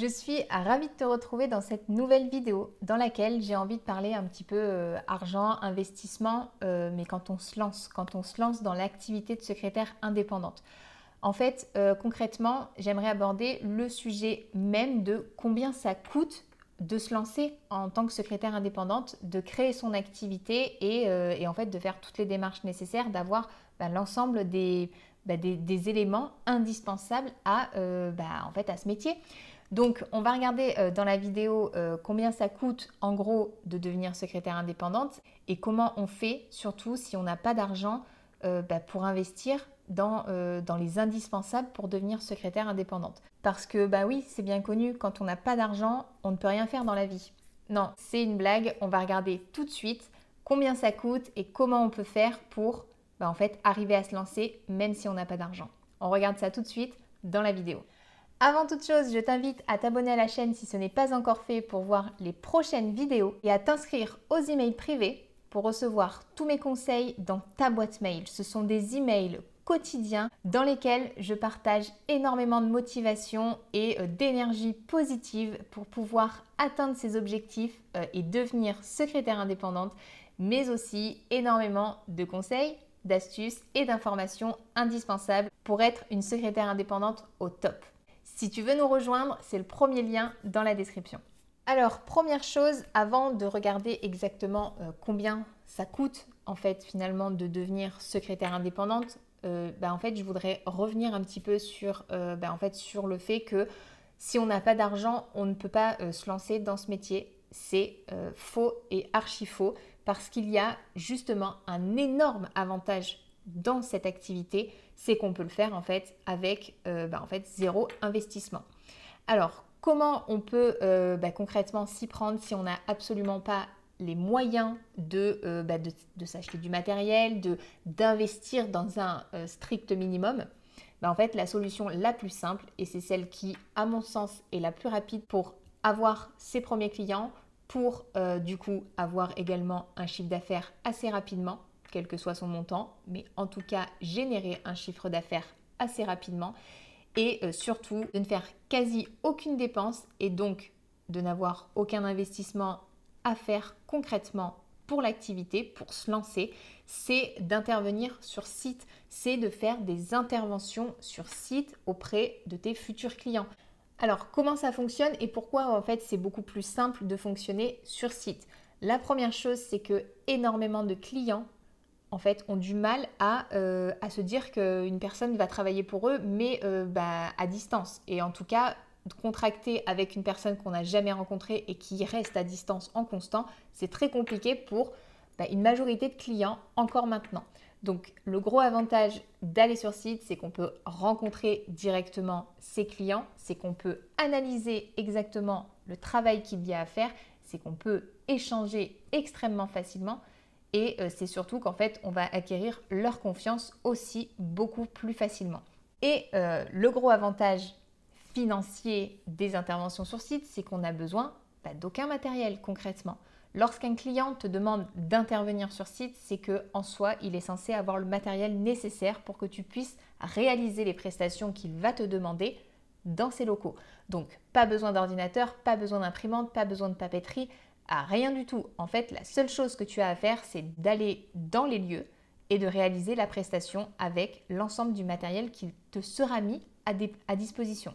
Je suis ravie de te retrouver dans cette nouvelle vidéo dans laquelle j'ai envie de parler un petit peu euh, argent, investissement, euh, mais quand on se lance, quand on se lance dans l'activité de secrétaire indépendante. En fait, euh, concrètement, j'aimerais aborder le sujet même de combien ça coûte de se lancer en tant que secrétaire indépendante, de créer son activité et, en fait de faire toutes les démarches nécessaires, d'avoir bah, l'ensemble bah, des, des, éléments indispensables à, bah, en fait, à ce métier. Donc, on va regarder euh, dans la vidéo euh, combien ça coûte en gros de devenir secrétaire indépendante et comment on fait, surtout si on n'a pas d'argent euh, bah, pour investir dans, les indispensables pour devenir secrétaire indépendante. Parce que, bah oui, c'est bien connu, quand on n'a pas d'argent, on ne peut rien faire dans la vie. Non, c'est une blague, on va regarder tout de suite combien ça coûte et comment on peut faire pour bah, en fait arriver à se lancer même si on n'a pas d'argent. On regarde ça tout de suite dans la vidéo. Avant toute chose, je t'invite à t'abonner à la chaîne si ce n'est pas encore fait pour voir les prochaines vidéos et à t'inscrire aux emails privés pour recevoir tous mes conseils dans ta boîte mail. Ce sont des emails quotidiens dans lesquels je partage énormément de motivation et euh, d'énergie positive pour pouvoir atteindre ses objectifs euh, et devenir secrétaire indépendante, mais aussi énormément de conseils, d'astuces et d'informations indispensables pour être une secrétaire indépendante au top. Si tu veux nous rejoindre, c'est le premier lien dans la description. Alors, première chose, avant de regarder exactement euh, combien ça coûte en fait finalement de devenir secrétaire indépendante, euh, bah, en fait, je voudrais revenir un petit peu sur, euh, bah, sur le fait que si on n'a pas d'argent, on ne peut pas se lancer dans ce métier. C'est faux et archi faux parce qu'il y a justement un énorme avantage dans cette activité, c'est qu'on peut le faire en fait avec euh, bah, en fait zéro investissement. Alors comment on peut euh, bah, concrètement s'y prendre si on n'a absolument pas les moyens de, euh, bah, de, s'acheter du matériel, de, d'investir dans un strict minimum? En fait, la solution la plus simple, et c'est celle qui, à mon sens, est la plus rapide pour avoir ses premiers clients, pour du coup avoir également un chiffre d'affaires assez rapidement, quel que soit son montant, mais en tout cas générer un chiffre d'affaires assez rapidement et euh, surtout de ne faire quasi aucune dépense et donc de n'avoir aucun investissement à faire concrètement pour l'activité, pour se lancer, c'est d'intervenir sur site, c'est de faire des interventions sur site auprès de tes futurs clients. Alors comment ça fonctionne et pourquoi en fait c'est beaucoup plus simple de fonctionner sur site? La première chose c'est que énormément de clients en fait, ont du mal à, euh, se dire qu'une personne va travailler pour eux, mais euh, bah, à distance. Et en tout cas, contracter avec une personne qu'on n'a jamais rencontrée et qui reste à distance en constant, c'est très compliqué pour bah, une majorité de clients encore maintenant. Donc le gros avantage d'aller sur site, c'est qu'on peut rencontrer directement ses clients, c'est qu'on peut analyser exactement le travail qu'il y a à faire, c'est qu'on peut échanger extrêmement facilement et euh, c'est surtout qu'en fait, on va acquérir leur confiance aussi beaucoup plus facilement. Et euh, le gros avantage financier des interventions sur site, c'est qu'on n'a besoin bah, d'aucun matériel concrètement. Lorsqu'un client te demande d'intervenir sur site, c'est que en soi, il est censé avoir le matériel nécessaire pour que tu puisses réaliser les prestations qu'il va te demander dans ses locaux. Donc, pas besoin d'ordinateur, pas besoin d'imprimante, pas besoin de papeterie, rien du tout. En fait, la seule chose que tu as à faire, c'est d'aller dans les lieux et de réaliser la prestation avec l'ensemble du matériel qui te sera mis à, disposition.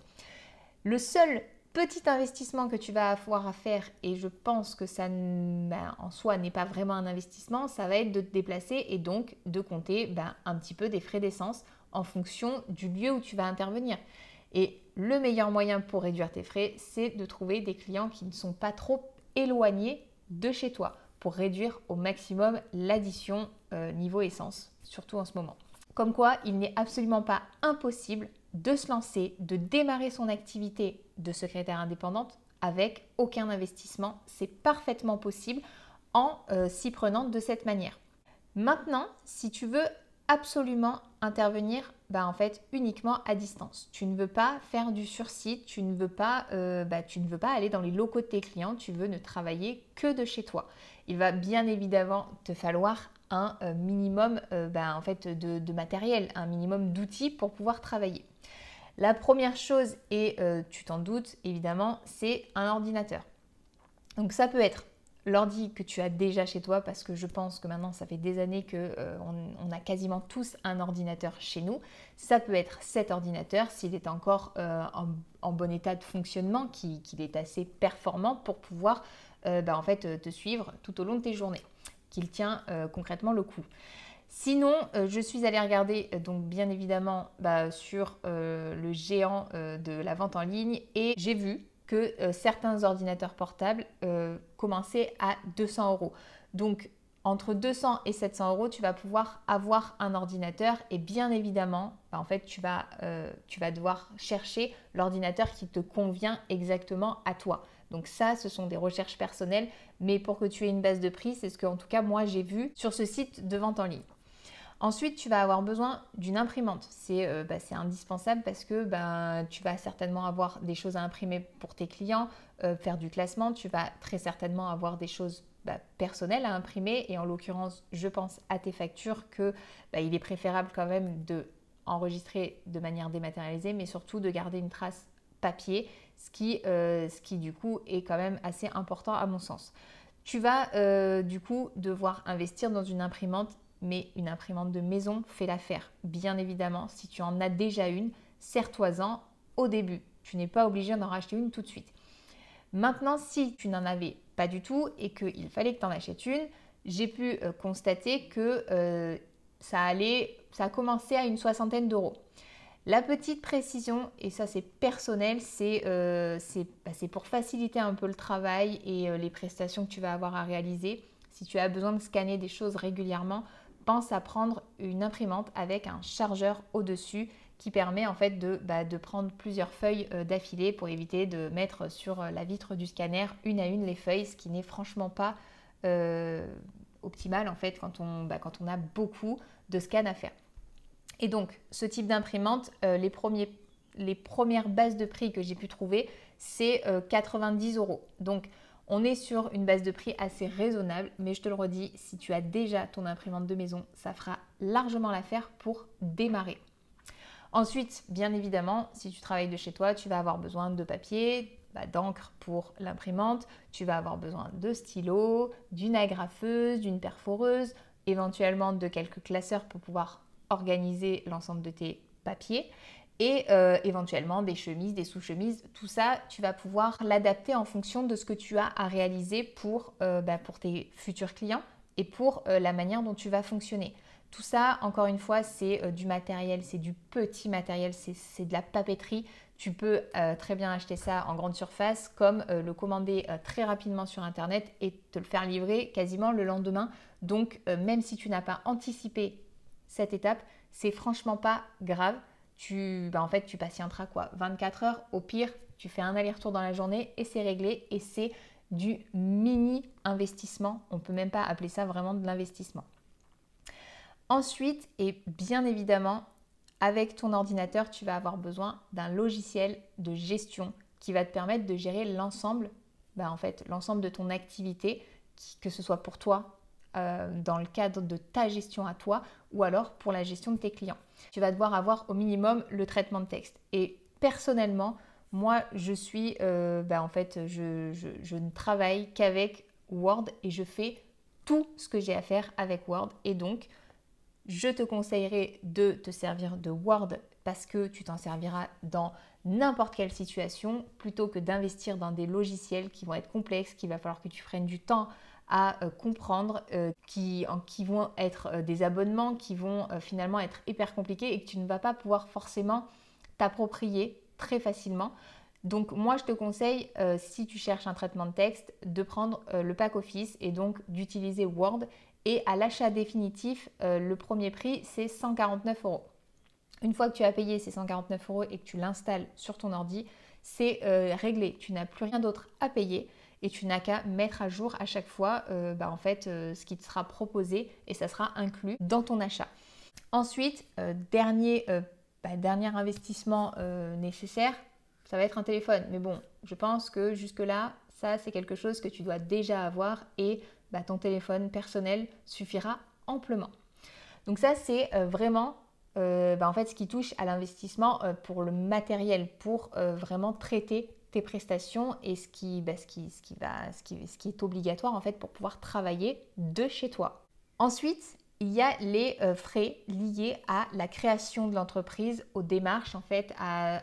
Le seul petit investissement que tu vas avoir à faire, et je pense que ça ben, en soi n'est pas vraiment un investissement, ça va être de te déplacer et donc de compter ben, un petit peu des frais d'essence en fonction du lieu où tu vas intervenir. Et le meilleur moyen pour réduire tes frais, c'est de trouver des clients qui ne sont pas trop éloigné de chez toi pour réduire au maximum l'addition euh, niveau essence, surtout en ce moment. Comme quoi, il n'est absolument pas impossible de se lancer, de démarrer son activité de secrétaire indépendante avec aucun investissement. C'est parfaitement possible en euh, s'y prenant de cette manière. Maintenant, si tu veux absolument intervenir bah, en fait uniquement à distance. Tu ne veux pas faire du sursite, tu ne veux pas, euh, bah, tu ne veux pas aller dans les locaux de tes clients, tu veux ne travailler que de chez toi. Il va bien évidemment te falloir un euh, minimum euh, bah, en fait de, de, matériel, un minimum d'outils pour pouvoir travailler. La première chose, et tu t'en doutes évidemment, c'est un ordinateur. Donc ça peut être l'ordi que tu as déjà chez toi, parce que je pense que maintenant ça fait des années qu'on euh, on a quasiment tous un ordinateur chez nous. Ça peut être cet ordinateur s'il est encore euh, en, bon état de fonctionnement, qu'il est assez performant pour pouvoir euh, bah, en fait, te suivre tout au long de tes journées, qu'il tient concrètement le coup. Sinon, je suis allée regarder donc bien évidemment bah, sur le géant de la vente en ligne et j'ai vu que euh, certains ordinateurs portables euh, commençaient à 200 euros. Donc entre 200 et 700 euros, tu vas pouvoir avoir un ordinateur et bien évidemment, bah, en fait, tu vas, euh, tu vas devoir chercher l'ordinateur qui te convient exactement à toi. Donc ça, ce sont des recherches personnelles, mais pour que tu aies une base de prix, c'est ce que en tout cas moi j'ai vu sur ce site de vente en ligne. Ensuite, tu vas avoir besoin d'une imprimante. C'est euh, bah, indispensable parce que ben, tu vas certainement avoir des choses à imprimer pour tes clients, euh, faire du classement. Tu vas très certainement avoir des choses bah, personnelles à imprimer. Et en l'occurrence, je pense à tes factures que bah, il est préférable quand même de enregistrer de manière dématérialisée, mais surtout de garder une trace papier, ce qui, euh, ce qui du coup est quand même assez important à mon sens. Tu vas du coup devoir investir dans une imprimante mais une imprimante de maison fait l'affaire. Bien évidemment, si tu en as déjà une, serre-toi-en au début. Tu n'es pas obligé d'en racheter une tout de suite. Maintenant, si tu n'en avais pas du tout et qu'il fallait que tu en achètes une, j'ai pu euh, constater que euh, ça allait, ça a commencé à une soixantaine d'euros. La petite précision, et ça c'est personnel, c'est euh, bah, pour faciliter un peu le travail et les prestations que tu vas avoir à réaliser. Si tu as besoin de scanner des choses régulièrement, pense à prendre une imprimante avec un chargeur au-dessus qui permet en fait de, bah, prendre plusieurs feuilles euh, d'affilée pour éviter de mettre sur euh, la vitre du scanner une à une les feuilles, ce qui n'est franchement pas euh, optimal en fait quand on, bah, quand on a beaucoup de scans à faire. Et donc ce type d'imprimante, les premières bases de prix que j'ai pu trouver, c'est 90 euros. Donc on est sur une base de prix assez raisonnable, mais je te le redis, si tu as déjà ton imprimante de maison, ça fera largement l'affaire pour démarrer. Ensuite, bien évidemment, si tu travailles de chez toi, tu vas avoir besoin de papier, bah, d'encre pour l'imprimante, tu vas avoir besoin de stylos, d'une agrafeuse, d'une perforeuse, éventuellement de quelques classeurs pour pouvoir organiser l'ensemble de tes papiers et euh, éventuellement des chemises, des sous-chemises. Tout ça, tu vas pouvoir l'adapter en fonction de ce que tu as à réaliser pour, euh, bah, tes futurs clients et pour euh, la manière dont tu vas fonctionner. Tout ça, encore une fois, c'est du matériel, c'est du petit matériel, c'est de la papeterie. Tu peux très bien acheter ça en grande surface, comme le commander très rapidement sur Internet et te le faire livrer quasiment le lendemain. Donc, même si tu n'as pas anticipé cette étape, c'est franchement pas grave tu, bah, en fait, tu patienteras quoi 24 heures, au pire, tu fais un aller-retour dans la journée et c'est réglé et c'est du mini investissement. On ne peut même pas appeler ça vraiment de l'investissement. Ensuite, et bien évidemment, avec ton ordinateur, tu vas avoir besoin d'un logiciel de gestion qui va te permettre de gérer l'ensemble, bah, en fait, l'ensemble de ton activité, que ce soit pour toi euh, dans le cadre de ta gestion à toi ou alors pour la gestion de tes clients. Tu vas devoir avoir au minimum le traitement de texte. Et personnellement, moi, je suis, euh, bah, en fait, je, ne travaille qu'avec Word et je fais tout ce que j'ai à faire avec Word. Et donc, je te conseillerais de te servir de Word parce que tu t'en serviras dans n'importe quelle situation plutôt que d'investir dans des logiciels qui vont être complexes, qu'il va falloir que tu prennes du temps à euh, comprendre, euh, qui, vont être euh, des abonnements qui vont finalement être hyper compliqués et que tu ne vas pas pouvoir forcément t'approprier très facilement. Donc moi je te conseille, si tu cherches un traitement de texte, de prendre le pack Office et donc d'utiliser Word. Et à l'achat définitif, le premier prix, c'est 149 euros. Une fois que tu as payé ces 149 euros et que tu l'installes sur ton ordi, c'est réglé. Tu n'as plus rien d'autre à payer et tu n'as qu'à mettre à jour à chaque fois euh, bah, en fait, euh, ce qui te sera proposé et ça sera inclus dans ton achat. Ensuite, euh, dernier, bah, dernier investissement nécessaire, ça va être un téléphone. Mais bon, je pense que jusque-là, ça c'est quelque chose que tu dois déjà avoir et bah, ton téléphone personnel suffira amplement. Donc ça c'est vraiment en fait, ce qui touche à l'investissement pour le matériel, pour vraiment traiter tes prestations et ce qui, bah, qui, ce, qui va, ce, qui, ce qui est obligatoire en fait pour pouvoir travailler de chez toi. Ensuite, il y a les euh, frais liés à la création de l'entreprise, aux démarches en fait, à,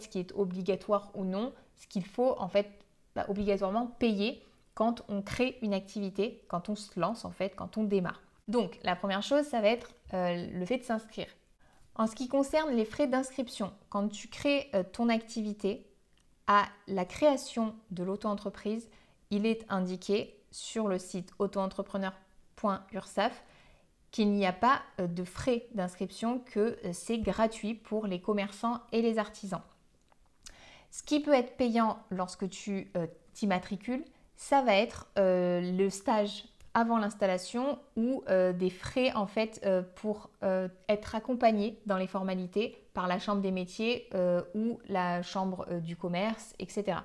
ce qui est obligatoire ou non, ce qu'il faut en fait bah, obligatoirement payer quand on crée une activité, quand on se lance en fait, quand on démarre. Donc la première chose, ça va être euh, le fait de s'inscrire. En ce qui concerne les frais d'inscription, quand tu crées euh, ton activité, à la création de l'auto-entreprise, il est indiqué sur le site auto-entrepreneur.ursaf qu'il n'y a pas euh, de frais d'inscription, que euh, c'est gratuit pour les commerçants et les artisans. Ce qui peut être payant lorsque tu euh, t'immatricules, ça va être le stage avant l'installation ou des frais en fait pour être accompagné dans les formalités par la chambre des métiers ou la chambre du commerce, etc.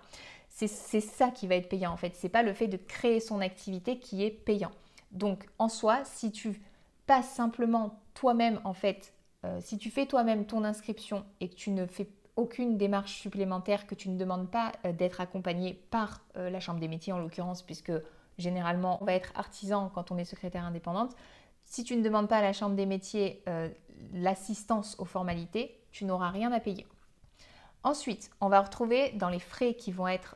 C'est ça qui va être payant en fait. C'est pas le fait de créer son activité qui est payant. Donc en soi, si tu pas simplement toi-même en fait, euh, si tu fais toi-même ton inscription et que tu ne fais aucune démarche supplémentaire, que tu ne demandes pas euh, d'être accompagné par euh, la Chambre des métiers en l'occurrence, puisque généralement on va être artisan quand on est secrétaire indépendante, si tu ne demandes pas à la Chambre des métiers l'assistance aux formalités, tu n'auras rien à payer. Ensuite, on va retrouver dans les frais qui vont être,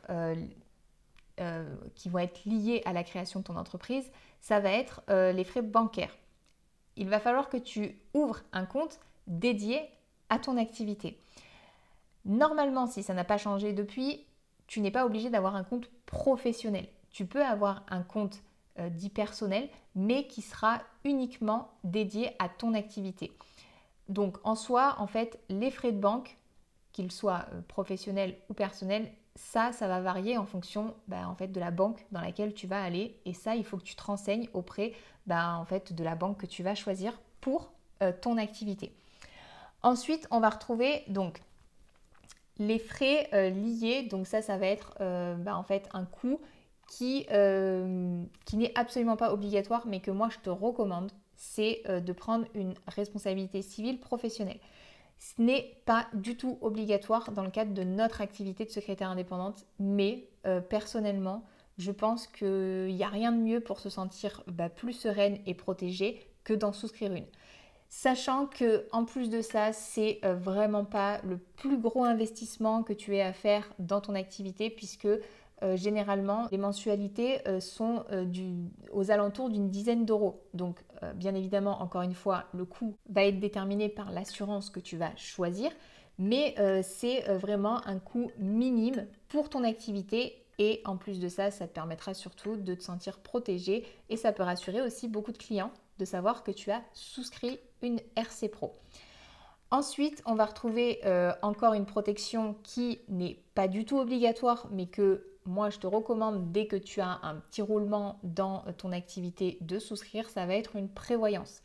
qui vont être liés à la création de ton entreprise, ça va être les frais bancaires il va falloir que tu ouvres un compte dédié à ton activité. Normalement, si ça n'a pas changé depuis, tu n'es pas obligé d'avoir un compte professionnel. Tu peux avoir un compte euh, dit personnel, mais qui sera uniquement dédié à ton activité. Donc en soi, en fait, les frais de banque, qu'ils soient euh, professionnels ou personnels, ça, ça va varier en fonction bah, en fait, de la banque dans laquelle tu vas aller. Et ça, il faut que tu te renseignes auprès bah, en fait, de la banque que tu vas choisir pour euh, ton activité. Ensuite, on va retrouver donc les frais liés. Donc ça, ça va être bah, en fait un coût qui, qui n'est absolument pas obligatoire, mais que moi je te recommande, c'est de prendre une responsabilité civile professionnelle. Ce n'est pas du tout obligatoire dans le cadre de notre activité de secrétaire indépendante, mais euh, personnellement, je pense qu'il n'y a rien de mieux pour se sentir bah, plus sereine et protégée que d'en souscrire une. Sachant que en plus de ça, c'est euh, vraiment pas le plus gros investissement que tu aies à faire dans ton activité puisque euh, généralement, les mensualités euh, sont euh, aux alentours d'une dizaine d'euros. Donc, bien évidemment, encore une fois, le coût va être déterminé par l'assurance que tu vas choisir, mais c'est vraiment un coût minime pour ton activité. Et en plus de ça, ça te permettra surtout de te sentir protégé et ça peut rassurer aussi beaucoup de clients de savoir que tu as souscrit une RC Pro. Ensuite, on va retrouver encore une protection qui n'est pas du tout obligatoire, mais que moi je te recommande dès que tu as un petit roulement dans ton activité de souscrire, ça va être une prévoyance.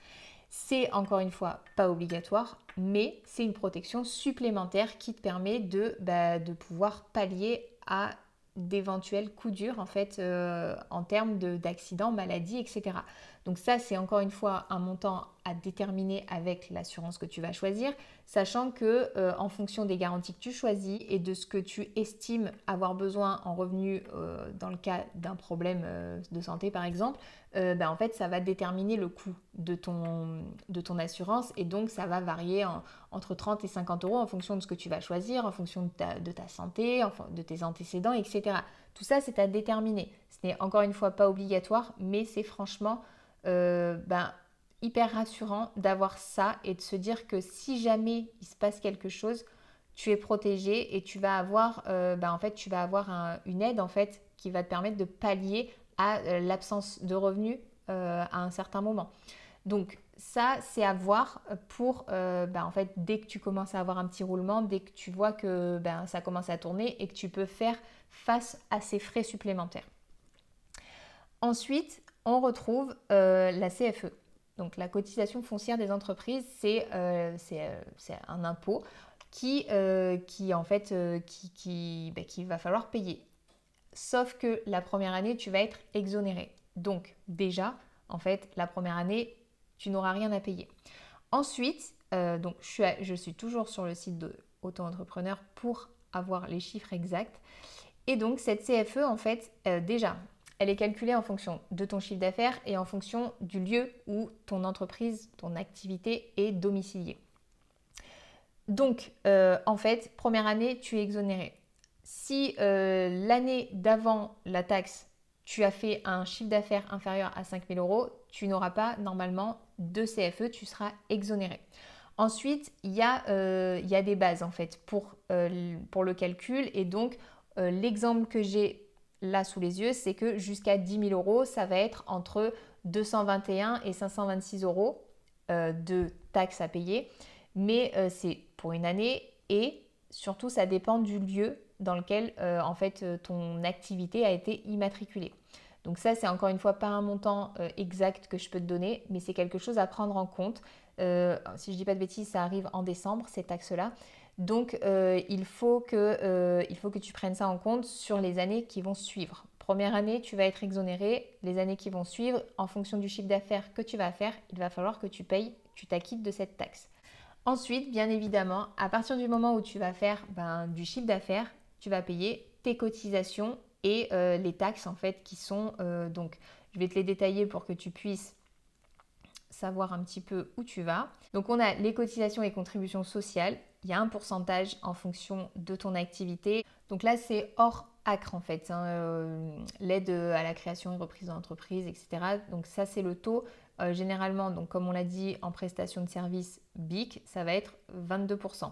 C'est encore une fois pas obligatoire, mais c'est une protection supplémentaire qui te permet de, bah, de pouvoir pallier à d'éventuels coups durs en fait euh, en termes d'accidents, maladies, etc. Donc ça c'est encore une fois un montant à déterminer avec l'assurance que tu vas choisir, sachant que euh, en fonction des garanties que tu choisis et de ce que tu estimes avoir besoin en revenu euh, dans le cas d'un problème de santé par exemple, ben, en fait ça va déterminer le coût de ton, de ton assurance et donc ça va varier entre 30 et 50 euros en fonction de ce que tu vas choisir, en fonction de ta, de ta santé, de tes antécédents, etc. Tout ça, c'est à déterminer. Ce n'est encore une fois pas obligatoire, mais c'est franchement euh, ben, hyper rassurant d'avoir ça et de se dire que si jamais il se passe quelque chose, tu es protégé et tu vas avoir, euh, ben, en fait, tu vas avoir une aide en fait qui va te permettre de pallier à euh, l'absence de revenus à un certain moment. Donc ça, c'est à voir pour, ben, en fait, dès que tu commences à avoir un petit roulement, dès que tu vois que ben, ça commence à tourner et que tu peux faire face à ces frais supplémentaires. Ensuite, on retrouve euh, la CFE. Donc la cotisation foncière des entreprises, c'est euh, euh, un impôt bah, qui va falloir payer. Sauf que la première année, tu vas être exonéré. Donc déjà, en fait, la première année, tu n'auras rien à payer. Ensuite, donc je suis, je suis toujours sur le site de Auto-entrepreneur pour avoir les chiffres exacts. Et donc cette CFE, en fait, déjà, elle est calculée en fonction de ton chiffre d'affaires et en fonction du lieu où ton entreprise, ton activité est domiciliée. Donc, euh, en fait, première année, tu es exonéré. Si euh, l'année d'avant la taxe, tu as fait un chiffre d'affaires inférieur à 5 000 euros, tu n'auras pas normalement de CFE, tu seras exonéré. Ensuite, il y, euh, il y, a des bases en fait pour, pour le calcul et donc l'exemple que j'ai là sous les yeux, c'est que jusqu'à 10 000 euros, ça va être entre 221 et 526 euros euh, de taxes à payer. Mais euh, c'est pour une année et surtout, ça dépend du lieu dans lequel euh, en fait ton activité a été immatriculée. Donc ça, c'est encore une fois pas un montant exact que je peux te donner, mais c'est quelque chose à prendre en compte. si je dis pas de bêtises, ça arrive en décembre, ces taxes-là. Donc, euh, il, faut que, euh, il faut que tu prennes ça en compte sur les années qui vont suivre. Première année, tu vas être exonéré. Les années qui vont suivre, en fonction du chiffre d'affaires que tu vas faire, il va falloir que tu payes, tu t'acquittes de cette taxe. Ensuite, bien évidemment, à partir du moment où tu vas faire ben, du chiffre d'affaires, tu vas payer tes cotisations et euh, les taxes en fait qui sont donc je vais te les détailler pour que tu puisses savoir un petit peu où tu vas. Donc on a les cotisations et contributions sociales il y a un pourcentage en fonction de ton activité. Donc là, c'est hors ACRE en fait, hein, euh, l'aide à la création et reprise d'entreprise, etc. Donc ça, c'est le taux. Euh, généralement, donc comme on l'a dit, en prestation de service BIC, ça va être 22%.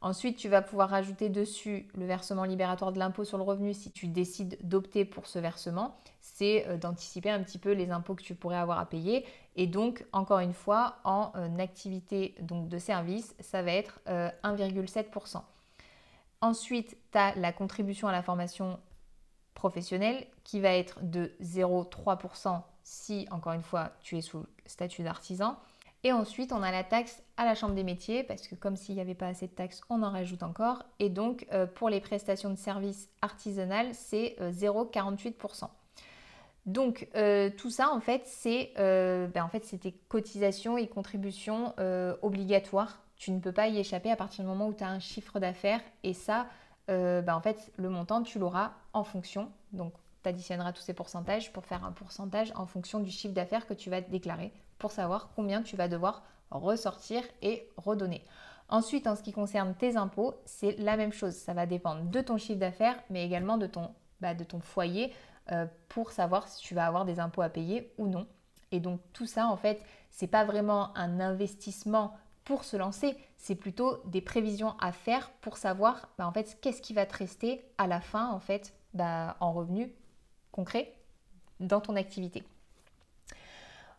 Ensuite, tu vas pouvoir rajouter dessus le versement libératoire de l'impôt sur le revenu si tu décides d'opter pour ce versement. C'est euh, d'anticiper un petit peu les impôts que tu pourrais avoir à payer. Et donc, encore une fois, en euh, activité donc, de service, ça va être 1,7%. Euh, Ensuite, tu as la contribution à la formation professionnelle qui va être de 0,3% si, encore une fois, tu es sous le statut d'artisan. Et ensuite, on a la taxe à la Chambre des métiers, parce que comme s'il n'y avait pas assez de taxes, on en rajoute encore. Et donc, euh, pour les prestations de services artisanales, c'est 0,48%. Euh, donc, euh, tout ça, en fait, c'est ben, en fait, tes cotisations et contributions obligatoires. Tu ne peux pas y échapper à partir du moment où tu as un chiffre d'affaires. Et ça, ben, en fait, le montant, tu l'auras en fonction. Donc, tu additionneras tous ces pourcentages pour faire un pourcentage en fonction du chiffre d'affaires que tu vas déclarer pour savoir combien tu vas devoir ressortir et redonner. Ensuite, en ce qui concerne tes impôts, c'est la même chose. Ça va dépendre de ton chiffre d'affaires, mais également de ton, bah, foyer euh, pour savoir si tu vas avoir des impôts à payer ou non. Et donc tout ça, en fait, c'est pas vraiment un investissement pour se lancer, c'est plutôt des prévisions à faire pour savoir, bah, en fait, qu'est-ce qui va te rester à la fin, en fait, bah, en revenus concrets dans ton activité.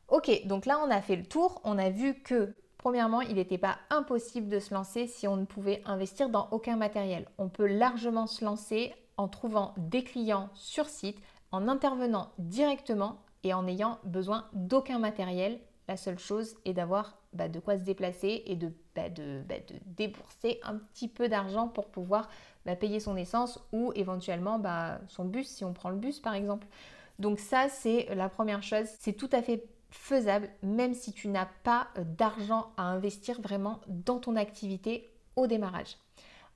Ok, donc là on a fait le tour, on a vu que premièrement il n'était pas impossible de se lancer si on ne pouvait investir dans aucun matériel. On peut largement se lancer en trouvant des clients sur site, en intervenant directement et en n'ayant besoin d'aucun matériel. La seule chose est d'avoir bah, de quoi se déplacer et de, bah, bah, de, débourser un petit peu d'argent pour pouvoir payer son essence ou éventuellement son bus si on prend le bus par exemple. Donc ça c'est la première chose. C'est tout à fait faisable même si tu n'as pas euh, d'argent à investir vraiment dans ton activité au démarrage.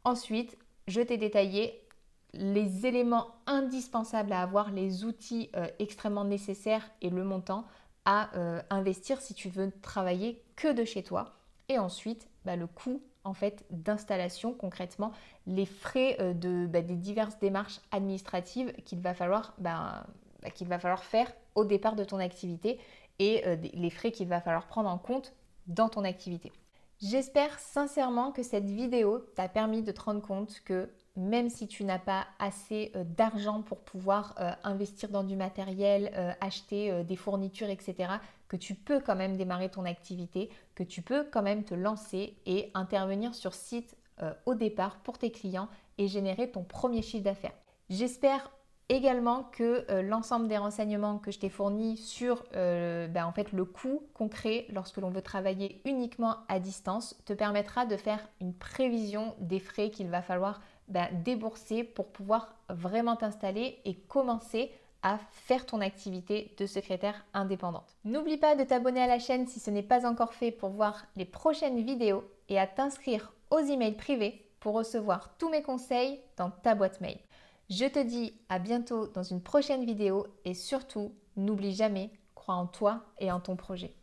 Ensuite, je t'ai détaillé les éléments indispensables à avoir, les outils euh, extrêmement nécessaires et le montant à euh, investir si tu veux travailler que de chez toi. Et ensuite, bah, le coût en fait d'installation concrètement, les frais de, bah, des diverses démarches administratives qu'il va falloir bah, qu'il va falloir faire au départ de ton activité et euh, les frais qu'il va falloir prendre en compte dans ton activité. J'espère sincèrement que cette vidéo t'a permis de te rendre compte que même si tu n'as pas assez euh, d'argent pour pouvoir euh, investir dans du matériel, acheter des fournitures, etc., que tu peux quand même démarrer ton activité, que tu peux quand même te lancer et intervenir sur site au départ pour tes clients et générer ton premier chiffre d'affaires. J'espère Également que euh, l'ensemble des renseignements que je t'ai fournis sur euh, ben, en fait, le coût concret lorsque l'on veut travailler uniquement à distance te permettra de faire une prévision des frais qu'il va falloir ben, débourser pour pouvoir vraiment t'installer et commencer à faire ton activité de secrétaire indépendante. N'oublie pas de t'abonner à la chaîne si ce n'est pas encore fait pour voir les prochaines vidéos et à t'inscrire aux emails privés pour recevoir tous mes conseils dans ta boîte mail. Je te dis à bientôt dans une prochaine vidéo et surtout, n'oublie jamais, crois en toi et en ton projet.